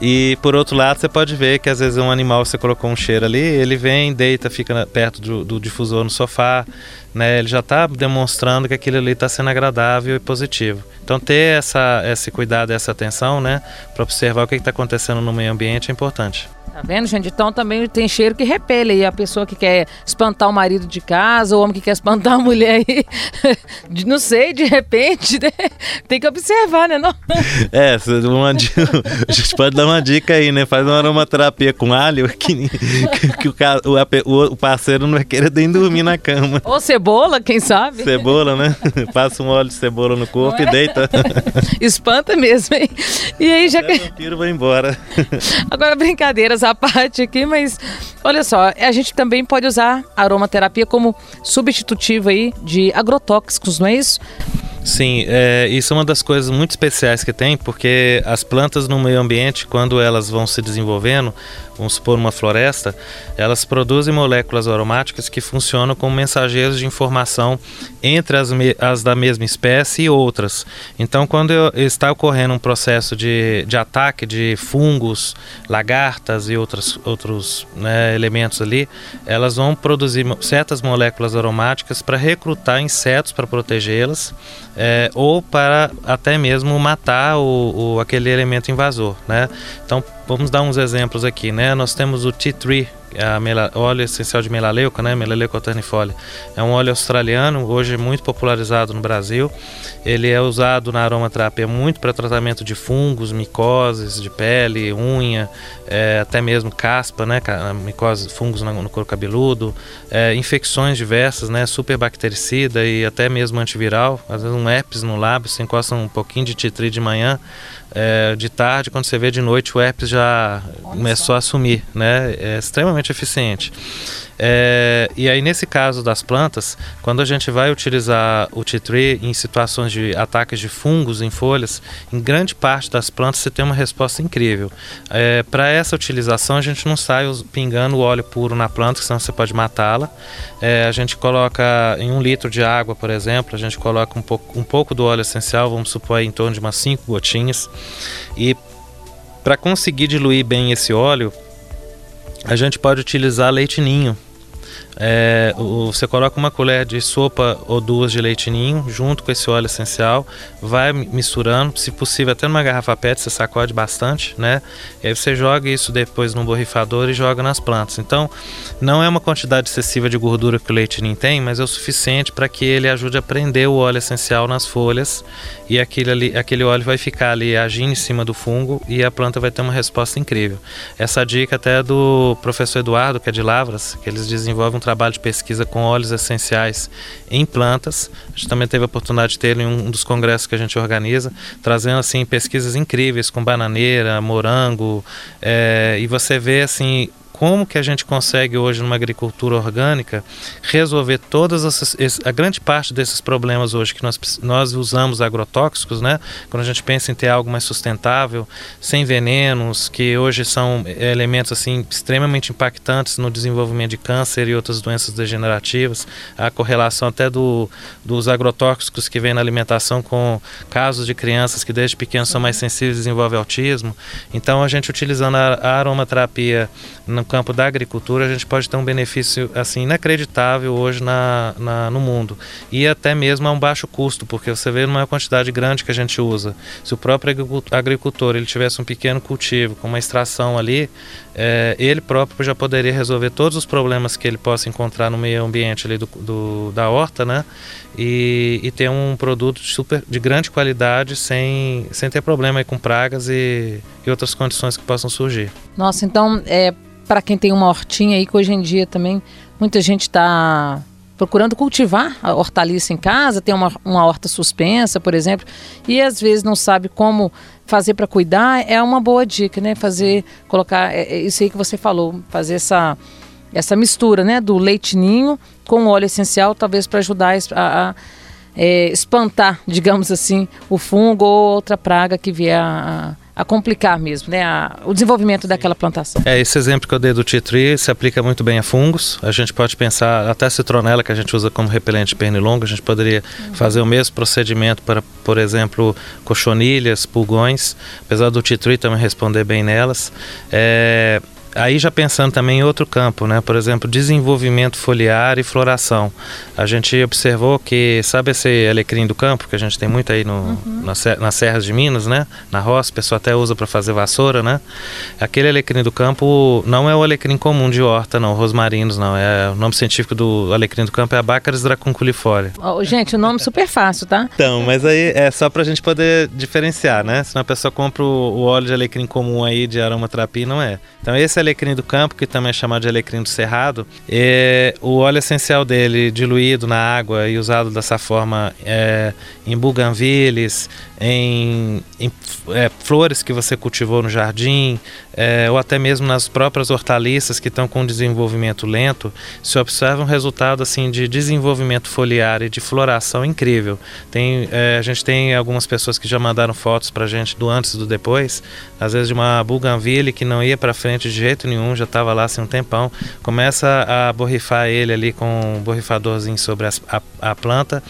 E por outro lado, você pode ver que às vezes um animal você colocou um cheiro ali, ele vem, deita, fica perto do, do difusor no sofá, né? Ele já está demonstrando que aquilo ali está sendo agradável e positivo. Então ter essa, esse cuidado, essa atenção, né, para observar o que está acontecendo no meio ambiente é importante. Tá vendo, gente? Então também tem cheiro que repele aí a pessoa que quer espantar o marido de casa, o homem que quer espantar a mulher aí. não sei, de repente, né? tem que observar, né? Não? É, uma, a gente pode dar uma dica aí, né? Faz uma aromaterapia com alho que, que, o, o, o, parceiro não vai querer nem dormir na cama. Ou cebola, quem sabe? Cebola, né? Passa um óleo de cebola no corpo não e é? deita. Espanta mesmo, hein? E aí já que. O tiro vai embora. Agora, brincadeiras essa parte aqui, mas olha só, a gente também pode usar aromaterapia como substitutivo aí de agrotóxicos, não é isso? Sim, é, isso é uma das coisas muito especiais que tem, porque as plantas no meio ambiente, quando elas vão se desenvolvendo, vamos supor uma floresta, elas produzem moléculas aromáticas que funcionam como mensageiros de informação entre as, as da mesma espécie e outras. Então, quando está ocorrendo um processo de, de ataque de fungos, lagartas e outros, outros né, elementos ali, elas vão produzir certas moléculas aromáticas para recrutar insetos para protegê-las é, ou para até mesmo matar o, o, aquele elemento invasor, né? Então Vamos dar uns exemplos aqui, né? Nós temos o T3, a mela, óleo essencial de melaleuca, né? Melaleuca tannifolia É um óleo australiano, hoje muito popularizado no Brasil. Ele é usado na aromaterapia muito para tratamento de fungos, micoses de pele, unha, é, até mesmo caspa, né? Micose, fungos no, couro cabeludo, é, infecções diversas, né? Superbactericida e até mesmo antiviral. Às vezes um herpes no lábio, se encosta um pouquinho de titri de manhã, é, de tarde, quando você vê de noite, o herpes já começou a sumir, né? É extremamente eficiente. É, e aí, nesse caso das plantas, quando a gente vai utilizar o tea tree em situações de ataques de fungos em folhas, em grande parte das plantas você tem uma resposta incrível. É, Para essa utilização, a gente não sai pingando o óleo puro na planta, senão você pode matá-la. É, a gente coloca em um litro de água, por exemplo, a gente coloca um pouco, um pouco do óleo essencial, vamos supor em torno de umas 5 gotinhas. E para conseguir diluir bem esse óleo, a gente pode utilizar leite ninho. É, você coloca uma colher de sopa ou duas de leite ninho junto com esse óleo essencial, vai misturando, se possível até numa garrafa PET, você sacode bastante, né? E aí você joga isso depois no borrifador e joga nas plantas. Então, não é uma quantidade excessiva de gordura que o leite ninho tem, mas é o suficiente para que ele ajude a prender o óleo essencial nas folhas e aquele, ali, aquele óleo vai ficar ali agindo em cima do fungo e a planta vai ter uma resposta incrível. Essa dica até é do professor Eduardo, que é de Lavras, que eles desenvolvem trabalho de pesquisa com óleos essenciais em plantas. A gente também teve a oportunidade de ter em um dos congressos que a gente organiza, trazendo assim pesquisas incríveis com bananeira, morango, é, e você vê assim como que a gente consegue hoje numa agricultura orgânica resolver todas essas, a grande parte desses problemas hoje que nós, nós usamos agrotóxicos, né? Quando a gente pensa em ter algo mais sustentável, sem venenos, que hoje são elementos assim extremamente impactantes no desenvolvimento de câncer e outras doenças degenerativas, a correlação até do, dos agrotóxicos que vem na alimentação com casos de crianças que desde pequenos são mais sensíveis e desenvolvem autismo. Então a gente utilizando a aromaterapia no campo da agricultura, a gente pode ter um benefício assim inacreditável hoje na, na, no mundo e até mesmo a um baixo custo, porque você vê numa quantidade grande que a gente usa. Se o próprio agricultor ele tivesse um pequeno cultivo com uma extração ali, é, ele próprio já poderia resolver todos os problemas que ele possa encontrar no meio ambiente ali do, do da horta, né? E, e, ter um produto super de grande qualidade sem, sem ter problema com pragas e, e outras condições que possam surgir. Nossa, então é para quem tem uma hortinha aí que hoje em dia também muita gente está procurando cultivar a hortaliça em casa, tem uma, uma horta suspensa, por exemplo, e às vezes não sabe como fazer para cuidar, é uma boa dica, né? Fazer, colocar, é, é isso aí que você falou, fazer essa, essa mistura, né? Do leitinho com óleo essencial, talvez para ajudar a, a é, espantar, digamos assim, o fungo ou outra praga que vier a, a complicar mesmo, né, a, o desenvolvimento daquela plantação. É, esse exemplo que eu dei do tree se aplica muito bem a fungos. A gente pode pensar, até a citronela que a gente usa como repelente pernilongo, a gente poderia uhum. fazer o mesmo procedimento para, por exemplo, cochonilhas, pulgões, apesar do tree também responder bem nelas. É, Aí já pensando também em outro campo, né? Por exemplo, desenvolvimento foliar e floração. A gente observou que, sabe esse alecrim do campo, que a gente tem muito aí no, uhum. nas, nas serras de Minas, né? Na roça, o pessoal até usa para fazer vassoura, né? Aquele alecrim do campo não é o alecrim comum de horta, não, rosmarinos, não. É, o nome científico do alecrim do campo é Abacaris dracunculifolia. Oh, gente, o nome é super fácil, tá? Então, mas aí é só para a gente poder diferenciar, né? Senão a pessoa compra o, o óleo de alecrim comum aí de aromaterapia, não é. Então esse alecrim do campo, que também é chamado de alecrim do cerrado, é, o óleo essencial dele diluído na água e usado dessa forma é, em buganvilles, em, em é, flores que você cultivou no jardim, é, ou até mesmo nas próprias hortaliças que estão com desenvolvimento lento, se observa um resultado assim de desenvolvimento foliar e de floração incrível. Tem, é, a gente tem algumas pessoas que já mandaram fotos para gente do antes e do depois, às vezes de uma buganville que não ia para frente de jeito nenhum, já estava lá assim um tempão, começa a borrifar ele ali com um borrifadorzinho sobre a, a planta,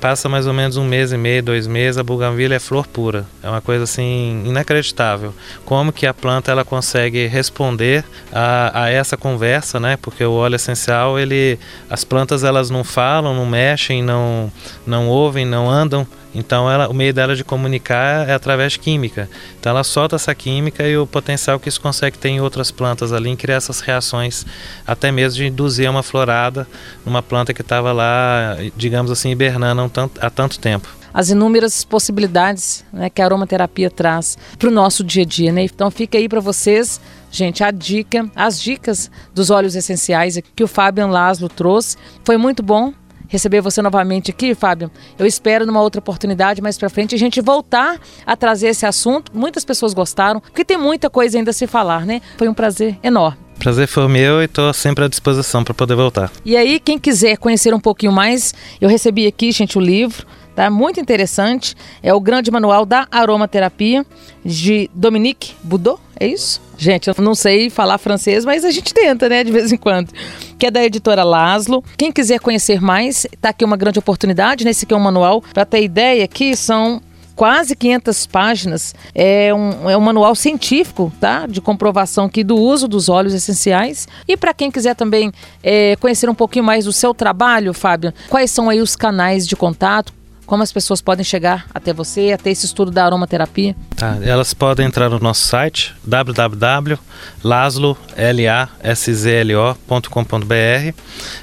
passa mais ou menos um mês e meio, dois meses, a buganvília é flor pura. É uma coisa assim inacreditável. Como que a planta ela consegue responder a, a essa conversa, né? Porque o óleo essencial, ele, as plantas elas não falam, não mexem, não, não ouvem, não andam. Então ela, o meio dela de comunicar é através de química. Então ela solta essa química e o potencial que isso consegue ter em outras plantas ali, em criar essas reações, até mesmo de induzir uma florada numa planta que estava lá, digamos assim, hibernando um tanto, há tanto tempo as inúmeras possibilidades né, que a aromaterapia traz para o nosso dia a dia. Né? Então fica aí para vocês, gente, a dica, as dicas dos óleos essenciais que o Fabian Laszlo trouxe. Foi muito bom receber você novamente aqui, Fábio. Eu espero numa outra oportunidade mais para frente a gente voltar a trazer esse assunto. Muitas pessoas gostaram, porque tem muita coisa ainda a se falar, né? Foi um prazer enorme. Prazer foi meu e estou sempre à disposição para poder voltar. E aí, quem quiser conhecer um pouquinho mais, eu recebi aqui, gente, o livro tá? Muito interessante. É o grande manual da aromaterapia de Dominique Boudot, é isso? Gente, eu não sei falar francês, mas a gente tenta, né, de vez em quando. Que é da editora Laszlo. Quem quiser conhecer mais, tá aqui uma grande oportunidade, né? Esse aqui é um manual. Para ter ideia, aqui são quase 500 páginas. É um, é um manual científico, tá? De comprovação aqui do uso dos óleos essenciais. E para quem quiser também é, conhecer um pouquinho mais do seu trabalho, Fábio, quais são aí os canais de contato? Como as pessoas podem chegar até você, até esse estudo da aromaterapia? Tá, elas podem entrar no nosso site www.laslo.com.br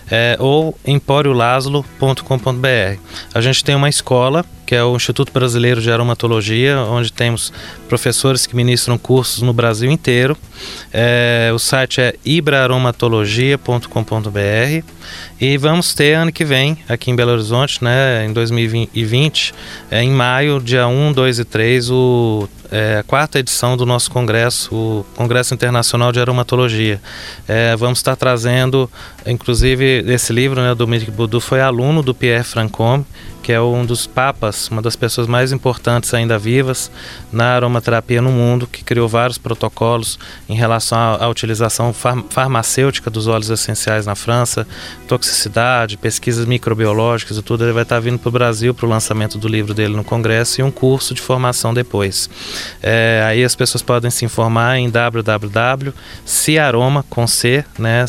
é, ou empóriolaslo.com.br. A gente tem uma escola que é o Instituto Brasileiro de Aromatologia, onde temos professores que ministram cursos no Brasil inteiro. É, o site é ibraaromatologia.com.br e vamos ter ano que vem, aqui em Belo Horizonte, né, em 2020, é, em maio, dia 1, 2 e 3, o é, a quarta edição do nosso congresso, o Congresso Internacional de Aromatologia. É, vamos estar trazendo, inclusive, esse livro, né, do Dominique Boudou foi aluno do Pierre Francombe, que é um dos papas, uma das pessoas mais importantes ainda vivas na aromaterapia no mundo, que criou vários protocolos em relação à, utilização far farmacêutica dos óleos essenciais na França, toxicidade, pesquisas microbiológicas e tudo. Ele vai estar vindo para o Brasil para o lançamento do livro dele no Congresso e um curso de formação depois. É, aí as pessoas podem se informar em www.ciaroma, com C, né.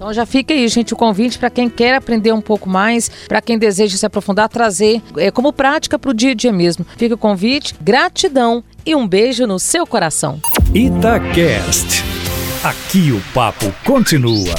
Então já fica aí, gente, o convite para quem quer aprender um pouco mais, para quem deseja se aprofundar, trazer é, como prática para o dia a dia mesmo. Fica o convite, gratidão e um beijo no seu coração. Itacast. Aqui o papo continua.